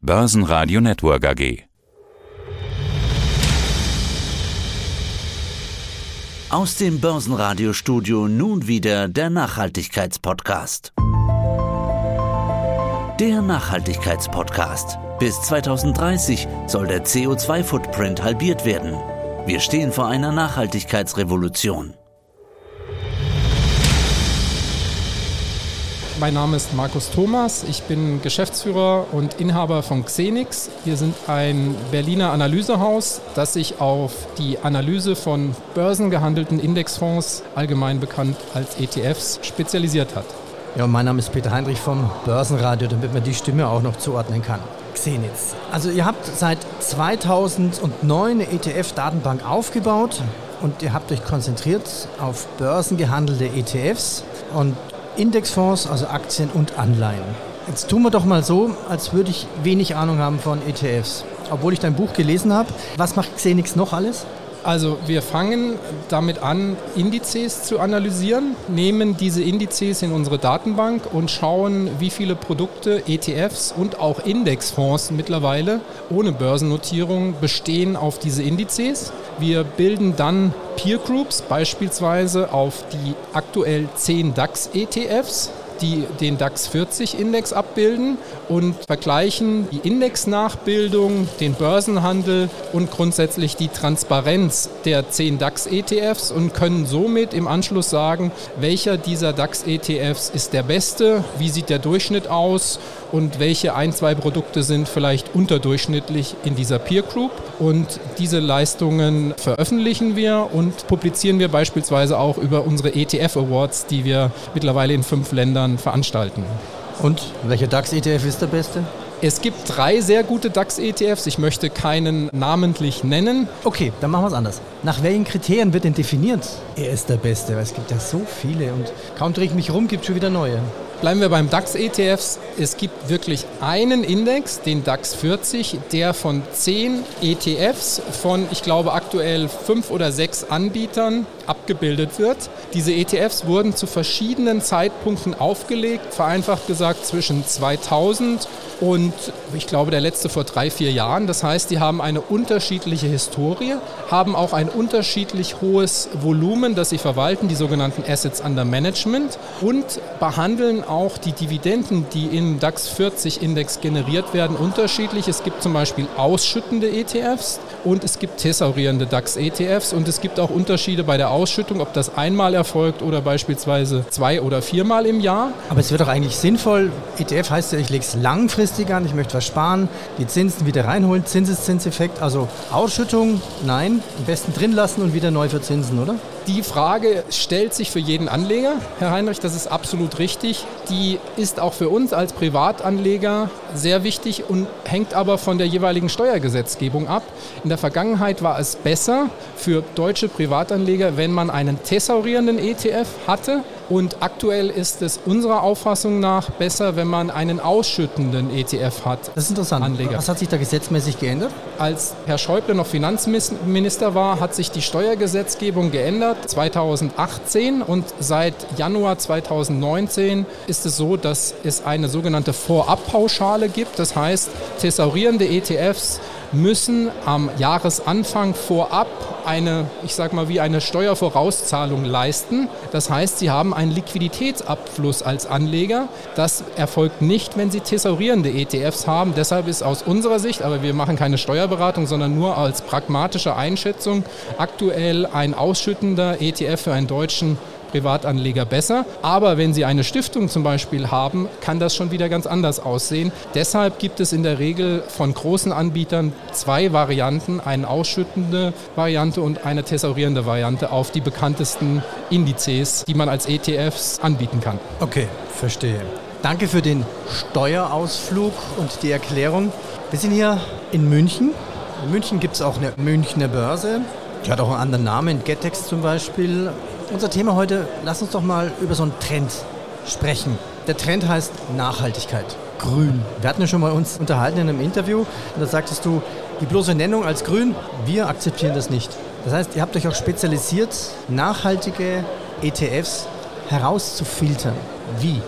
Börsenradio Network AG. Aus dem Börsenradiostudio nun wieder der Nachhaltigkeitspodcast. Der Nachhaltigkeitspodcast. Bis 2030 soll der CO2-Footprint halbiert werden. Wir stehen vor einer Nachhaltigkeitsrevolution. Mein Name ist Markus Thomas. Ich bin Geschäftsführer und Inhaber von Xenix. Wir sind ein Berliner Analysehaus, das sich auf die Analyse von börsengehandelten Indexfonds, allgemein bekannt als ETFs, spezialisiert hat. Ja, mein Name ist Peter Heinrich vom Börsenradio, damit man die Stimme auch noch zuordnen kann. Xenix. Also ihr habt seit 2009 eine ETF-Datenbank aufgebaut und ihr habt euch konzentriert auf börsengehandelte ETFs und Indexfonds, also Aktien und Anleihen. Jetzt tun wir doch mal so, als würde ich wenig Ahnung haben von ETFs. Obwohl ich dein Buch gelesen habe. Was macht Xenix noch alles? Also wir fangen damit an, Indizes zu analysieren, nehmen diese Indizes in unsere Datenbank und schauen, wie viele Produkte, ETFs und auch Indexfonds mittlerweile ohne Börsennotierung bestehen auf diese Indizes. Wir bilden dann Peer Groups, beispielsweise auf die aktuell 10 DAX-ETFs die den DAX 40 Index abbilden und vergleichen die Indexnachbildung, den Börsenhandel und grundsätzlich die Transparenz der 10 DAX ETFs und können somit im Anschluss sagen, welcher dieser DAX ETFs ist der beste, wie sieht der Durchschnitt aus und welche ein, zwei Produkte sind vielleicht unterdurchschnittlich in dieser Peer Group. Und diese Leistungen veröffentlichen wir und publizieren wir beispielsweise auch über unsere ETF Awards, die wir mittlerweile in fünf Ländern veranstalten. Und welcher DAX-ETF ist der beste? Es gibt drei sehr gute DAX-ETFs. Ich möchte keinen namentlich nennen. Okay, dann machen wir es anders. Nach welchen Kriterien wird denn definiert, er ist der Beste? Weil es gibt ja so viele und kaum drehe ich mich rum, gibt es schon wieder neue. Bleiben wir beim DAX-ETFs. Es gibt wirklich einen Index, den DAX 40, der von zehn ETFs von, ich glaube, aktuell fünf oder sechs Anbietern abgebildet wird. Diese ETFs wurden zu verschiedenen Zeitpunkten aufgelegt, vereinfacht gesagt zwischen 2000 und ich glaube der letzte vor drei, vier Jahren. Das heißt, die haben eine unterschiedliche Historie, haben auch ein unterschiedlich hohes Volumen, das sie verwalten, die sogenannten Assets under Management und behandeln auch die Dividenden, die im DAX 40 Index generiert werden, unterschiedlich. Es gibt zum Beispiel ausschüttende ETFs und es gibt thesaurierende DAX ETFs und es gibt auch Unterschiede bei der Ausschüttung, ob das einmal erfolgt oder beispielsweise zwei oder viermal im Jahr. Aber es wird doch eigentlich sinnvoll, ETF heißt ja, ich lege es langfristig an, ich möchte was sparen, die Zinsen wieder reinholen, Zinseszinseffekt, also Ausschüttung, nein, am besten drin lassen und wieder neu verzinsen, oder? Die Frage stellt sich für jeden Anleger, Herr Heinrich, das ist absolut richtig. Die ist auch für uns als Privatanleger sehr wichtig und hängt aber von der jeweiligen Steuergesetzgebung ab. In der Vergangenheit war es besser für deutsche Privatanleger, wenn man einen thesaurierenden ETF hatte. Und aktuell ist es unserer Auffassung nach besser, wenn man einen ausschüttenden ETF hat. Das ist interessant. Anleger. Was hat sich da gesetzmäßig geändert? Als Herr Schäuble noch Finanzminister war, hat sich die Steuergesetzgebung geändert 2018 und seit Januar 2019 ist es so, dass es eine sogenannte Vorabpauschale gibt. Das heißt, thesaurierende ETFs müssen am Jahresanfang vorab eine, ich sag mal, wie eine Steuervorauszahlung leisten. Das heißt, sie haben einen Liquiditätsabfluss als Anleger. Das erfolgt nicht, wenn sie thesaurierende ETFs haben. Deshalb ist aus unserer Sicht, aber wir machen keine Steuerberatung, sondern nur als pragmatische Einschätzung, aktuell ein ausschüttender ETF für einen deutschen Privatanleger besser. Aber wenn Sie eine Stiftung zum Beispiel haben, kann das schon wieder ganz anders aussehen. Deshalb gibt es in der Regel von großen Anbietern zwei Varianten, eine ausschüttende Variante und eine thesaurierende Variante auf die bekanntesten Indizes, die man als ETFs anbieten kann. Okay, verstehe. Danke für den Steuerausflug und die Erklärung. Wir sind hier in München. In München gibt es auch eine Münchner Börse. Die hat auch einen anderen Namen, Getex zum Beispiel. Unser Thema heute, lass uns doch mal über so einen Trend sprechen. Der Trend heißt Nachhaltigkeit. Grün. Wir hatten ja schon mal uns unterhalten in einem Interview und da sagtest du, die bloße Nennung als grün, wir akzeptieren das nicht. Das heißt, ihr habt euch auch spezialisiert, nachhaltige ETFs herauszufiltern. Wie?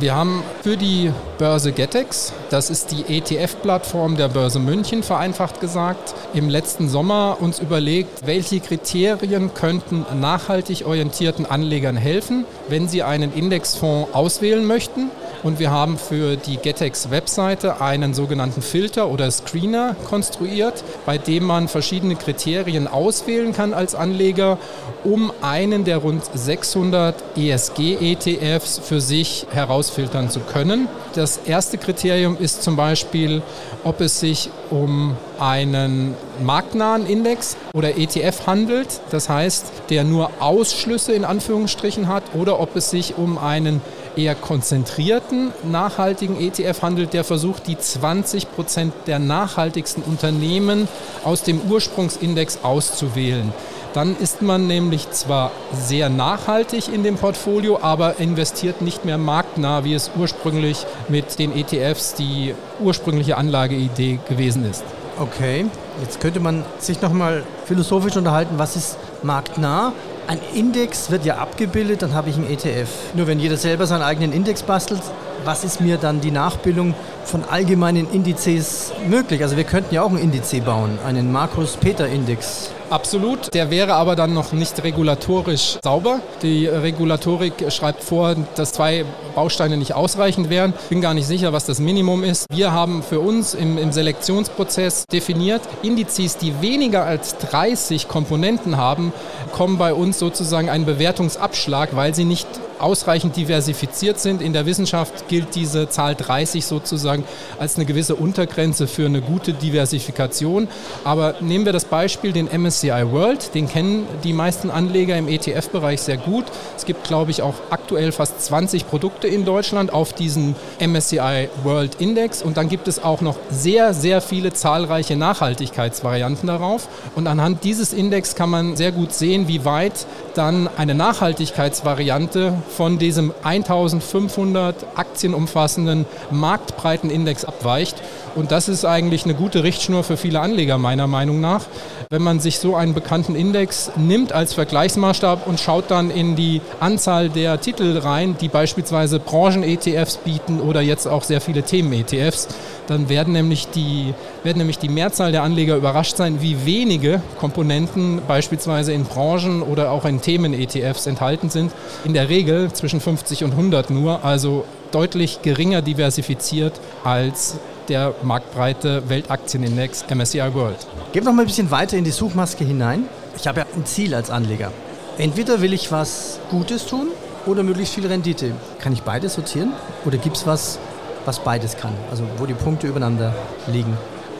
Wir haben für die Börse Getex, das ist die ETF-Plattform der Börse München, vereinfacht gesagt, im letzten Sommer uns überlegt, welche Kriterien könnten nachhaltig orientierten Anlegern helfen, wenn sie einen Indexfonds auswählen möchten. Und wir haben für die Getex-Webseite einen sogenannten Filter oder Screener konstruiert, bei dem man verschiedene Kriterien auswählen kann als Anleger, um einen der rund 600 ESG-ETFs für sich herausfiltern zu können. Das erste Kriterium ist zum Beispiel, ob es sich um einen marktnahen Index oder ETF handelt, das heißt, der nur Ausschlüsse in Anführungsstrichen hat, oder ob es sich um einen eher konzentrierten, nachhaltigen ETF handelt, der versucht, die 20 Prozent der nachhaltigsten Unternehmen aus dem Ursprungsindex auszuwählen. Dann ist man nämlich zwar sehr nachhaltig in dem Portfolio, aber investiert nicht mehr marktnah, wie es ursprünglich mit den ETFs die ursprüngliche Anlageidee gewesen ist. Okay, jetzt könnte man sich nochmal philosophisch unterhalten, was ist marktnah? Ein Index wird ja abgebildet, dann habe ich einen ETF. Nur wenn jeder selber seinen eigenen Index bastelt, was ist mir dann die Nachbildung von allgemeinen Indizes möglich? Also wir könnten ja auch einen Indiz bauen, einen Markus-Peter-Index. Absolut, der wäre aber dann noch nicht regulatorisch sauber. Die Regulatorik schreibt vor, dass zwei Bausteine nicht ausreichend wären. Ich bin gar nicht sicher, was das Minimum ist. Wir haben für uns im, im Selektionsprozess definiert, Indizes, die weniger als 30 Komponenten haben, kommen bei uns sozusagen einen Bewertungsabschlag, weil sie nicht ausreichend diversifiziert sind. In der Wissenschaft gilt diese Zahl 30 sozusagen als eine gewisse Untergrenze für eine gute Diversifikation. Aber nehmen wir das Beispiel den MSCI World, den kennen die meisten Anleger im ETF-Bereich sehr gut. Es gibt, glaube ich, auch aktuell fast 20 Produkte in Deutschland auf diesem MSCI World Index und dann gibt es auch noch sehr, sehr viele zahlreiche Nachhaltigkeitsvarianten darauf. Und anhand dieses Index kann man sehr gut sehen, wie weit dann eine Nachhaltigkeitsvariante von diesem 1500 Aktien umfassenden Marktbreitenindex abweicht. Und das ist eigentlich eine gute Richtschnur für viele Anleger meiner Meinung nach. Wenn man sich so einen bekannten Index nimmt als Vergleichsmaßstab und schaut dann in die Anzahl der Titel rein, die beispielsweise Branchen-ETFs bieten oder jetzt auch sehr viele Themen-ETFs, dann werden nämlich, die, werden nämlich die Mehrzahl der Anleger überrascht sein, wie wenige Komponenten beispielsweise in Branchen oder auch in Themen-ETFs enthalten sind. In der Regel zwischen 50 und 100 nur, also deutlich geringer diversifiziert als der marktbreite Weltaktienindex MSCI World. Gehen wir noch mal ein bisschen weiter in die Suchmaske hinein. Ich habe ja ein Ziel als Anleger. Entweder will ich was Gutes tun oder möglichst viel Rendite. Kann ich beides sortieren? Oder gibt es was, was beides kann? Also wo die Punkte übereinander liegen?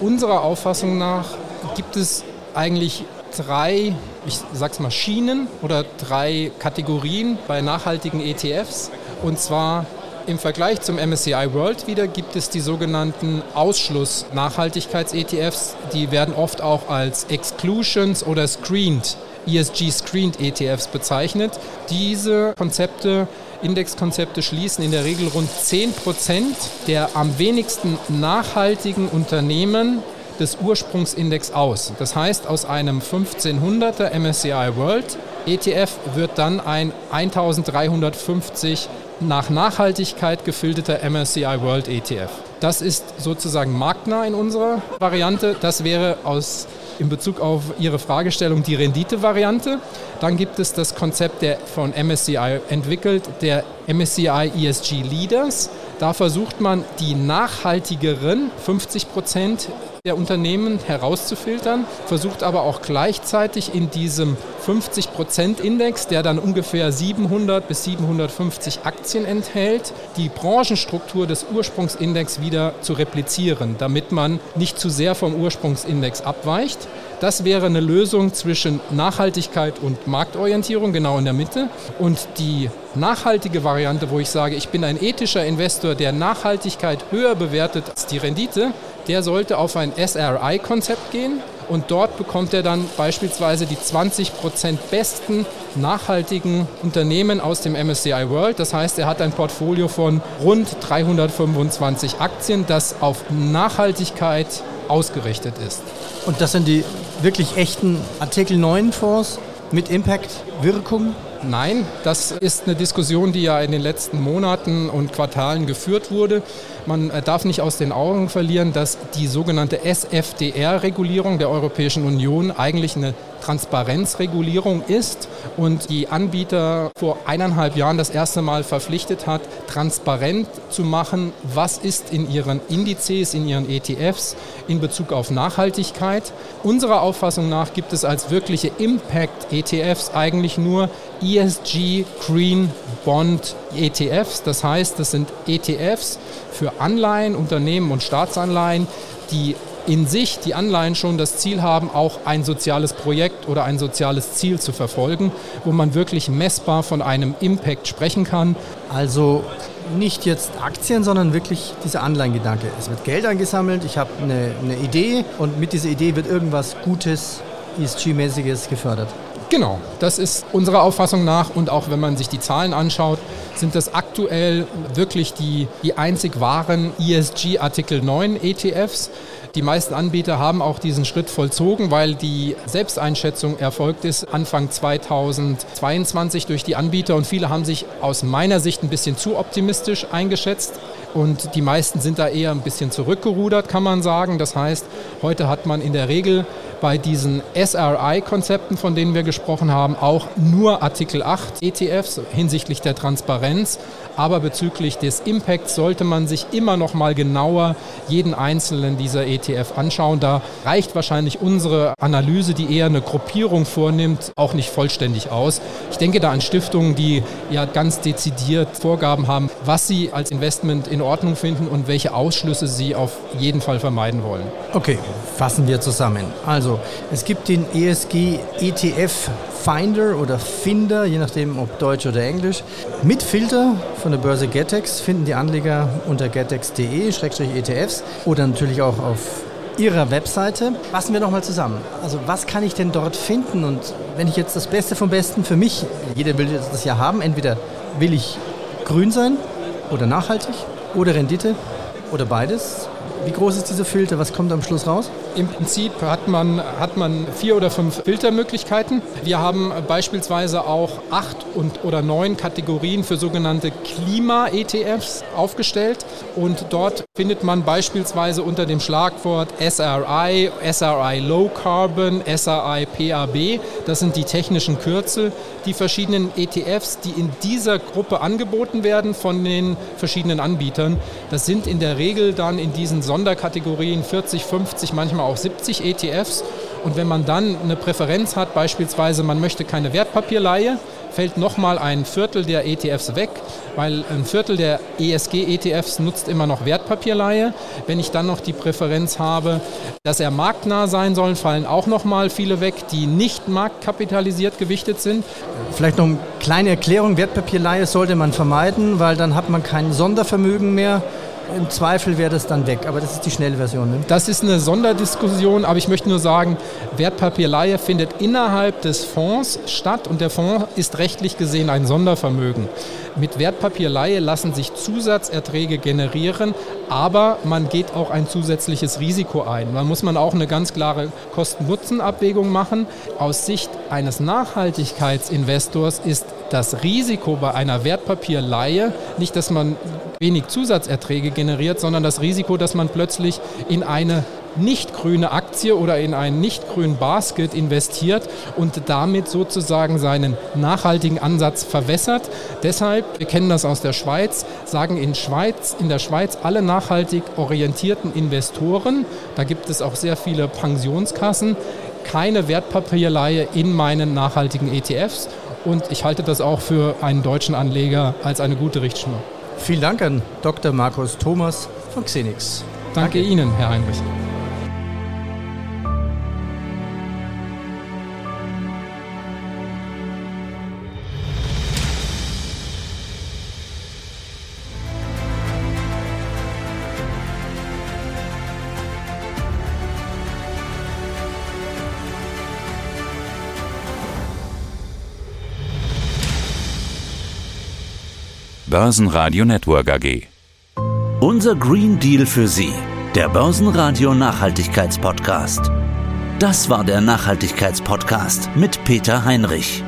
Unserer Auffassung nach gibt es eigentlich drei, ich sag's mal, Schienen oder drei Kategorien bei nachhaltigen ETFs. Und zwar im Vergleich zum MSCI World wieder gibt es die sogenannten Ausschluss-Nachhaltigkeits-ETFs. Die werden oft auch als Exclusions oder Screened, ESG-Screened ETFs bezeichnet. Diese Konzepte Indexkonzepte schließen in der Regel rund 10 Prozent der am wenigsten nachhaltigen Unternehmen des Ursprungsindex aus. Das heißt, aus einem 1500er MSCI World ETF wird dann ein 1350 nach Nachhaltigkeit gefilterter MSCI World ETF. Das ist sozusagen marktnah in unserer Variante. Das wäre aus in Bezug auf Ihre Fragestellung die Rendite-Variante. Dann gibt es das Konzept der von MSCI entwickelt, der MSCI ESG Leaders. Da versucht man die nachhaltigeren 50 Prozent der Unternehmen herauszufiltern, versucht aber auch gleichzeitig in diesem 50-Prozent-Index, der dann ungefähr 700 bis 750 Aktien enthält, die Branchenstruktur des Ursprungsindex wieder zu replizieren, damit man nicht zu sehr vom Ursprungsindex abweicht. Das wäre eine Lösung zwischen Nachhaltigkeit und Marktorientierung, genau in der Mitte. Und die nachhaltige Variante, wo ich sage, ich bin ein ethischer Investor, der Nachhaltigkeit höher bewertet als die Rendite, der sollte auf ein SRI-Konzept gehen und dort bekommt er dann beispielsweise die 20% besten nachhaltigen Unternehmen aus dem MSCI World. Das heißt, er hat ein Portfolio von rund 325 Aktien, das auf Nachhaltigkeit ausgerichtet ist. Und das sind die wirklich echten Artikel 9 Fonds mit Impact-Wirkung? Nein, das ist eine Diskussion, die ja in den letzten Monaten und Quartalen geführt wurde. Man äh, darf nicht aus den Augen verlieren, dass die sogenannte SFDR-Regulierung der Europäischen Union eigentlich eine Transparenzregulierung ist und die Anbieter vor eineinhalb Jahren das erste Mal verpflichtet hat, transparent zu machen, was ist in ihren Indizes, in ihren ETFs in Bezug auf Nachhaltigkeit. Unserer Auffassung nach gibt es als wirkliche Impact-ETFs eigentlich nur ESG Green Bond ETFs. Das heißt, das sind ETFs für Anleihen, Unternehmen und Staatsanleihen, die in sich die Anleihen schon das Ziel haben, auch ein soziales Projekt oder ein soziales Ziel zu verfolgen, wo man wirklich messbar von einem Impact sprechen kann. Also nicht jetzt Aktien, sondern wirklich dieser Anleihengedanke. Es wird Geld angesammelt, ich habe eine, eine Idee und mit dieser Idee wird irgendwas Gutes, ESG-mäßiges gefördert. Genau, das ist unserer Auffassung nach und auch wenn man sich die Zahlen anschaut, sind das aktuell wirklich die, die einzig wahren ESG Artikel 9 ETFs. Die meisten Anbieter haben auch diesen Schritt vollzogen, weil die Selbsteinschätzung erfolgt ist Anfang 2022 durch die Anbieter und viele haben sich aus meiner Sicht ein bisschen zu optimistisch eingeschätzt. Und die meisten sind da eher ein bisschen zurückgerudert, kann man sagen. Das heißt, heute hat man in der Regel bei diesen SRI-Konzepten, von denen wir gesprochen haben, auch nur Artikel 8 ETFs hinsichtlich der Transparenz. Aber bezüglich des Impacts sollte man sich immer noch mal genauer jeden einzelnen dieser ETF anschauen. Da reicht wahrscheinlich unsere Analyse, die eher eine Gruppierung vornimmt, auch nicht vollständig aus. Ich denke da an Stiftungen, die ja ganz dezidiert Vorgaben haben, was sie als Investment in Ordnung finden und welche Ausschlüsse sie auf jeden Fall vermeiden wollen. Okay, fassen wir zusammen. Also, es gibt den ESG ETF Finder oder Finder, je nachdem ob Deutsch oder Englisch. Mit Filter von der Börse Getex finden die Anleger unter getex.de-ETFs oder natürlich auch auf ihrer Webseite. Fassen wir nochmal zusammen. Also was kann ich denn dort finden? Und wenn ich jetzt das Beste vom Besten für mich, jeder will das ja haben, entweder will ich grün sein oder nachhaltig oder Rendite oder beides. Wie groß ist dieser Filter? Was kommt am Schluss raus? Im Prinzip hat man, hat man vier oder fünf Filtermöglichkeiten. Wir haben beispielsweise auch acht und, oder neun Kategorien für sogenannte Klima-ETFs aufgestellt. Und dort findet man beispielsweise unter dem Schlagwort SRI, SRI Low Carbon, SRI PAB, das sind die technischen Kürzel, die verschiedenen ETFs, die in dieser Gruppe angeboten werden von den verschiedenen Anbietern. Das sind in der Regel dann in diesen Sonderkategorien 40, 50, manchmal auch 70 ETFs. Und wenn man dann eine Präferenz hat, beispielsweise man möchte keine Wertpapierleihe, fällt nochmal ein Viertel der ETFs weg, weil ein Viertel der ESG-ETFs nutzt immer noch Wertpapierleihe. Wenn ich dann noch die Präferenz habe, dass er marktnah sein soll, fallen auch nochmal viele weg, die nicht marktkapitalisiert gewichtet sind. Vielleicht noch eine kleine Erklärung, Wertpapierleihe sollte man vermeiden, weil dann hat man kein Sondervermögen mehr im Zweifel wäre das dann weg, aber das ist die schnelle Version. Ne? Das ist eine Sonderdiskussion, aber ich möchte nur sagen, Wertpapierleihe findet innerhalb des Fonds statt und der Fonds ist rechtlich gesehen ein Sondervermögen. Mit Wertpapierleihe lassen sich Zusatzerträge generieren, aber man geht auch ein zusätzliches Risiko ein. Da muss man auch eine ganz klare Kosten-Nutzen-Abwägung machen. Aus Sicht eines Nachhaltigkeitsinvestors ist das Risiko bei einer Wertpapierleihe nicht, dass man wenig Zusatzerträge generiert, sondern das Risiko, dass man plötzlich in eine nicht grüne Aktie oder in einen nicht grünen Basket investiert und damit sozusagen seinen nachhaltigen Ansatz verwässert. Deshalb, wir kennen das aus der Schweiz, sagen in, Schweiz, in der Schweiz alle nachhaltig orientierten Investoren, da gibt es auch sehr viele Pensionskassen, keine Wertpapierleihe in meinen nachhaltigen ETFs. Und ich halte das auch für einen deutschen Anleger als eine gute Richtschnur. Vielen Dank an Dr. Markus Thomas von Xenix. Danke, Danke. Ihnen, Herr Heinrich. Börsenradio Network AG. Unser Green Deal für Sie, der Börsenradio Nachhaltigkeitspodcast. Das war der Nachhaltigkeitspodcast mit Peter Heinrich.